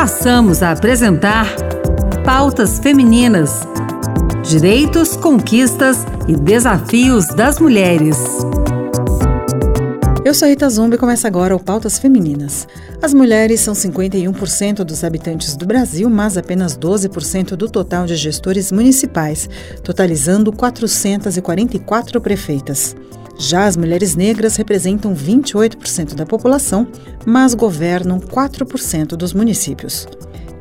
passamos a apresentar Pautas Femininas: Direitos, Conquistas e Desafios das Mulheres. Eu sou Rita Zumbi e começa agora o Pautas Femininas. As mulheres são 51% dos habitantes do Brasil, mas apenas 12% do total de gestores municipais, totalizando 444 prefeitas. Já as mulheres negras representam 28% da população, mas governam 4% dos municípios.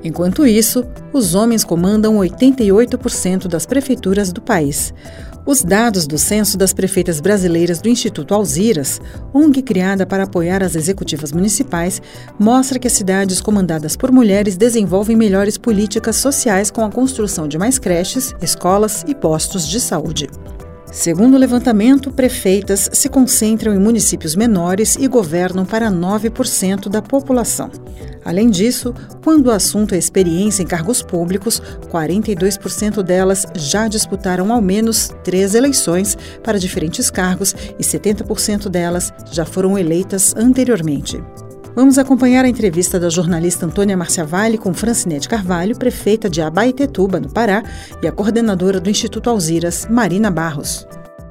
Enquanto isso, os homens comandam 88% das prefeituras do país. Os dados do Censo das Prefeitas Brasileiras do Instituto Alziras, ONG criada para apoiar as executivas municipais, mostra que as cidades comandadas por mulheres desenvolvem melhores políticas sociais com a construção de mais creches, escolas e postos de saúde. Segundo o levantamento, prefeitas se concentram em municípios menores e governam para 9% da população. Além disso, quando o assunto é experiência em cargos públicos, 42% delas já disputaram ao menos três eleições para diferentes cargos e 70% delas já foram eleitas anteriormente. Vamos acompanhar a entrevista da jornalista Antônia Marcia Vale com Francinete Carvalho, prefeita de Abaetetuba, no Pará, e a coordenadora do Instituto Alziras, Marina Barros.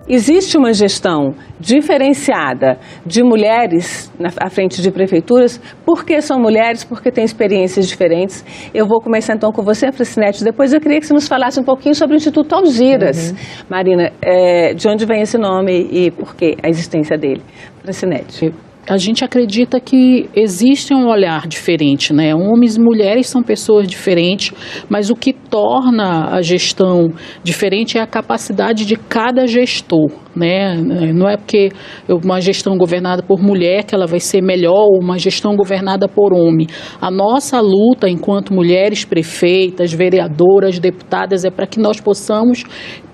Existe uma gestão diferenciada de mulheres na, à frente de prefeituras, porque são mulheres, porque têm experiências diferentes. Eu vou começar então com você, Francinete. Depois eu queria que você nos falasse um pouquinho sobre o Instituto Algiras. Uhum. Marina, é, de onde vem esse nome e por que a existência dele? Francinete a gente acredita que existe um olhar diferente, né? Homens e mulheres são pessoas diferentes, mas o que torna a gestão diferente é a capacidade de cada gestor, né? Não é porque uma gestão governada por mulher que ela vai ser melhor ou uma gestão governada por homem. A nossa luta enquanto mulheres prefeitas, vereadoras, deputadas é para que nós possamos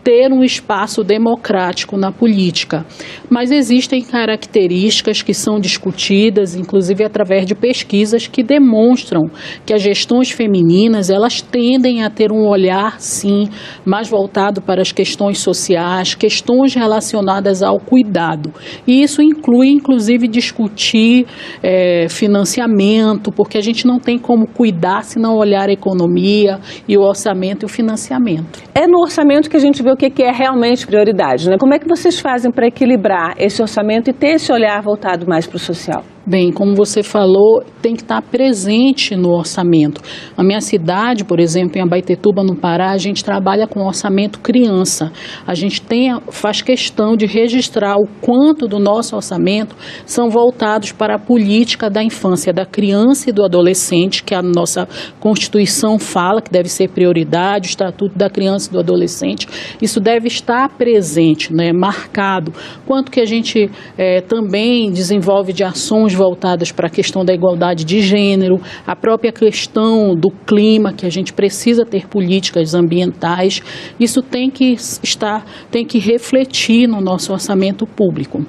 ter um espaço democrático na política. Mas existem características que são discutidas, inclusive através de pesquisas que demonstram que as gestões femininas, elas tendem a ter um olhar sim mais voltado para as questões sociais, questões relacionadas ao cuidado. E isso inclui inclusive discutir é, financiamento, porque a gente não tem como cuidar se não olhar a economia e o orçamento e o financiamento. É no orçamento que a gente vê o que é realmente prioridade. Né? Como é que vocês fazem para equilibrar esse orçamento e ter esse olhar voltado mais para o social? Bem, como você falou, tem que estar presente no orçamento. A minha cidade, por exemplo, em Abaetetuba, no Pará, a gente trabalha com orçamento criança. A gente tem, faz questão de registrar o quanto do nosso orçamento são voltados para a política da infância, da criança e do adolescente, que a nossa Constituição fala que deve ser prioridade, o Estatuto da Criança e do Adolescente. Isso deve estar presente, né, marcado. Quanto que a gente é, também desenvolve de ações voltadas para a questão da igualdade de gênero, a própria questão do clima, que a gente precisa ter políticas ambientais. Isso tem que estar, tem que refletir no nosso orçamento público.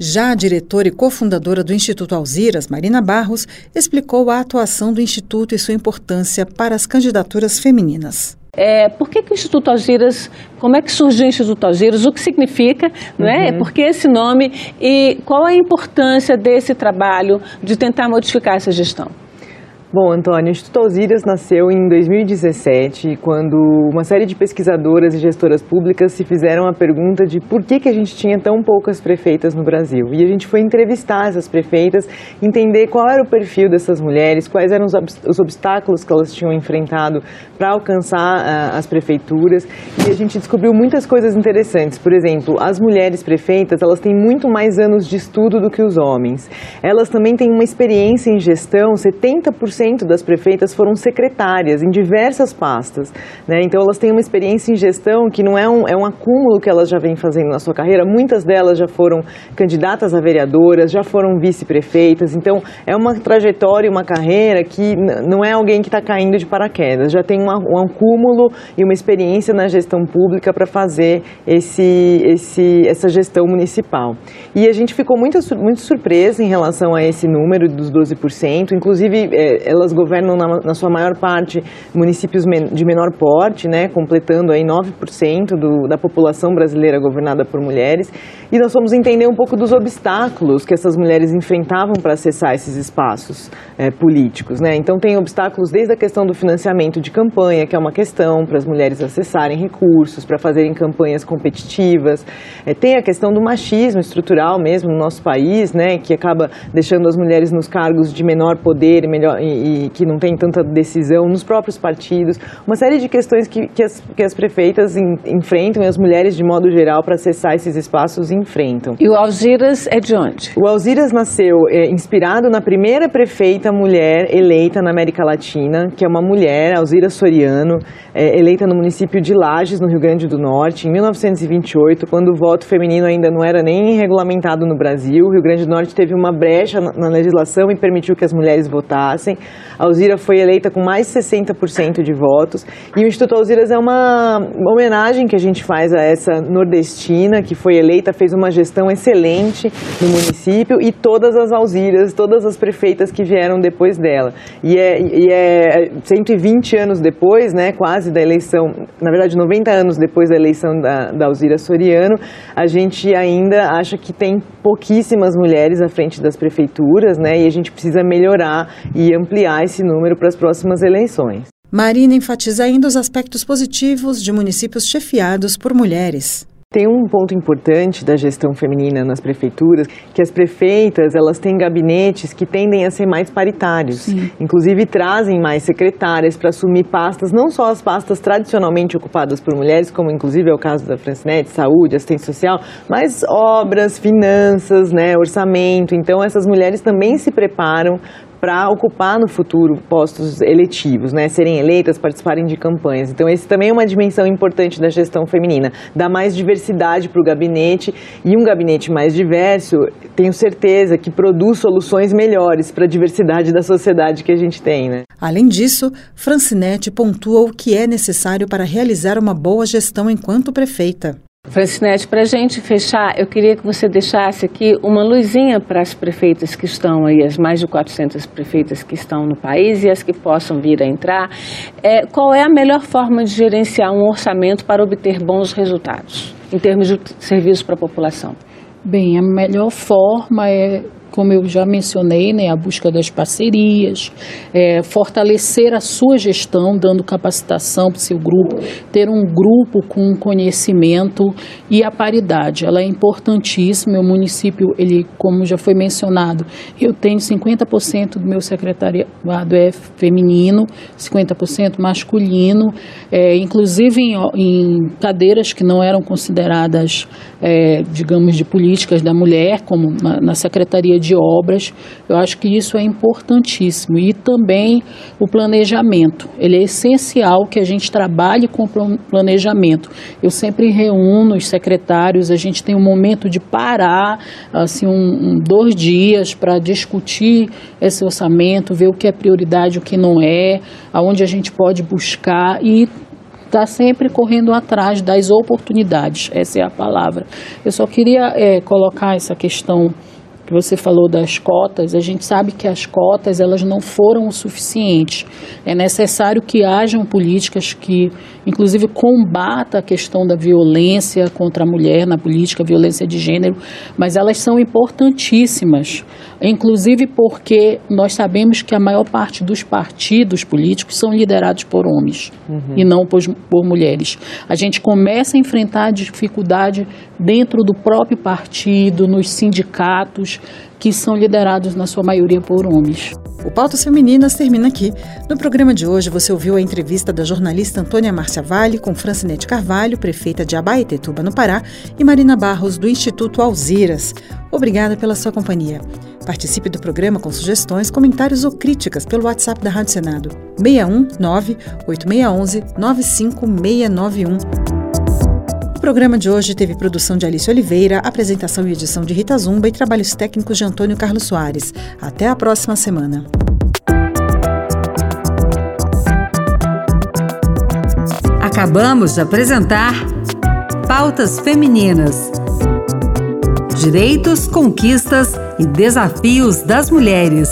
Já a diretora e cofundadora do Instituto Alziras, Marina Barros, explicou a atuação do Instituto e sua importância para as candidaturas femininas. É, por que, que o Instituto Algiras, como é que surgiu o Instituto Algiras, o que significa, é? Uhum. Por que esse nome e qual a importância desse trabalho de tentar modificar essa gestão? Bom, Antônio, o Instituto Alzírias nasceu em 2017, quando uma série de pesquisadoras e gestoras públicas se fizeram a pergunta de por que, que a gente tinha tão poucas prefeitas no Brasil. E a gente foi entrevistar essas prefeitas, entender qual era o perfil dessas mulheres, quais eram os obstáculos que elas tinham enfrentado para alcançar uh, as prefeituras. E a gente descobriu muitas coisas interessantes. Por exemplo, as mulheres prefeitas, elas têm muito mais anos de estudo do que os homens. Elas também têm uma experiência em gestão, 70% 100% das prefeitas foram secretárias em diversas pastas. Né? Então, elas têm uma experiência em gestão que não é um, é um acúmulo que elas já vêm fazendo na sua carreira. Muitas delas já foram candidatas a vereadoras, já foram vice-prefeitas. Então, é uma trajetória, uma carreira que não é alguém que está caindo de paraquedas. Já tem uma, um acúmulo e uma experiência na gestão pública para fazer esse, esse, essa gestão municipal. E a gente ficou muito, muito surpresa em relação a esse número dos 12%. Inclusive, é, elas governam, na, na, sua maior parte, municípios de menor porte, né, completando aí 9% do, da população brasileira governada por mulheres. E nós vamos entender um pouco dos obstáculos que essas mulheres enfrentavam para acessar esses espaços é, políticos. Né? Então, tem obstáculos desde a questão do financiamento de campanha, que é uma questão para as mulheres acessarem recursos, para fazerem campanhas competitivas. É, tem a questão do machismo estrutural mesmo no nosso país, né, que acaba deixando as mulheres nos cargos de menor poder e, melhor, e, e que não tem tanta decisão nos próprios partidos. Uma série de questões que, que, as, que as prefeitas enfrentam e as mulheres, de modo geral, para acessar esses espaços enfrentam. E o Alziras é de onde? O Alziras nasceu é, inspirado na primeira prefeita mulher eleita na América Latina, que é uma mulher, Alzira Soriano, é, eleita no município de Lages, no Rio Grande do Norte, em 1928, quando o voto feminino ainda não era nem regulamentado no Brasil. O Rio Grande do Norte teve uma brecha na, na legislação e permitiu que as mulheres votassem. A Alzira foi eleita com mais de 60% de votos. E o Instituto Alziras é uma homenagem que a gente faz a essa nordestina que foi eleita, fez uma gestão excelente no município e todas as Alziras, todas as prefeitas que vieram depois dela. E é, e é 120 anos depois, né, quase da eleição, na verdade 90 anos depois da eleição da, da Alzira Soriano, a gente ainda acha que tem pouquíssimas mulheres à frente das prefeituras, né, e a gente precisa melhorar e ampliar esse número para as próximas eleições. Marina enfatiza ainda os aspectos positivos de municípios chefiados por mulheres. Tem um ponto importante da gestão feminina nas prefeituras, que as prefeitas, elas têm gabinetes que tendem a ser mais paritários. Sim. Inclusive trazem mais secretárias para assumir pastas, não só as pastas tradicionalmente ocupadas por mulheres, como inclusive é o caso da Francinete, saúde, assistência social, mas obras, finanças, né, orçamento. Então essas mulheres também se preparam para ocupar no futuro postos eletivos, né, serem eleitas, participarem de campanhas. Então, esse também é uma dimensão importante da gestão feminina, dar mais diversidade para o gabinete e um gabinete mais diverso, tenho certeza que produz soluções melhores para a diversidade da sociedade que a gente tem. Né? Além disso, Francinete pontua o que é necessário para realizar uma boa gestão enquanto prefeita. Francinete, para a gente fechar, eu queria que você deixasse aqui uma luzinha para as prefeitas que estão aí, as mais de 400 prefeitas que estão no país e as que possam vir a entrar. É, qual é a melhor forma de gerenciar um orçamento para obter bons resultados, em termos de serviço para a população? Bem, a melhor forma é como eu já mencionei, né, a busca das parcerias, é, fortalecer a sua gestão, dando capacitação para o seu grupo, ter um grupo com conhecimento e a paridade. Ela é importantíssima. O município, ele, como já foi mencionado, eu tenho 50% do meu secretariado é feminino, 50% masculino, é, inclusive em, em, cadeiras que não eram consideradas, é, digamos, de políticas da mulher, como na, na secretaria de obras. Eu acho que isso é importantíssimo. E também o planejamento. Ele é essencial que a gente trabalhe com planejamento. Eu sempre reúno os secretários, a gente tem um momento de parar, assim, um, um dois dias para discutir esse orçamento, ver o que é prioridade, o que não é, aonde a gente pode buscar e está sempre correndo atrás das oportunidades, essa é a palavra. Eu só queria é, colocar essa questão que você falou das cotas, a gente sabe que as cotas elas não foram o suficiente. É necessário que hajam políticas que, inclusive, combata a questão da violência contra a mulher na política, violência de gênero, mas elas são importantíssimas, inclusive porque nós sabemos que a maior parte dos partidos políticos são liderados por homens uhum. e não por, por mulheres. A gente começa a enfrentar dificuldade dentro do próprio partido, nos sindicatos, que são liderados na sua maioria por homens. O Pautas Femininas termina aqui. No programa de hoje, você ouviu a entrevista da jornalista Antônia Márcia Vale com Francinete Carvalho, prefeita de Abaetetuba, no Pará, e Marina Barros, do Instituto Alziras. Obrigada pela sua companhia. Participe do programa com sugestões, comentários ou críticas pelo WhatsApp da Rádio Senado 619 8611 95691. O programa de hoje teve produção de Alice Oliveira, apresentação e edição de Rita Zumba e trabalhos técnicos de Antônio Carlos Soares. Até a próxima semana. Acabamos de apresentar Pautas Femininas Direitos, conquistas e desafios das mulheres.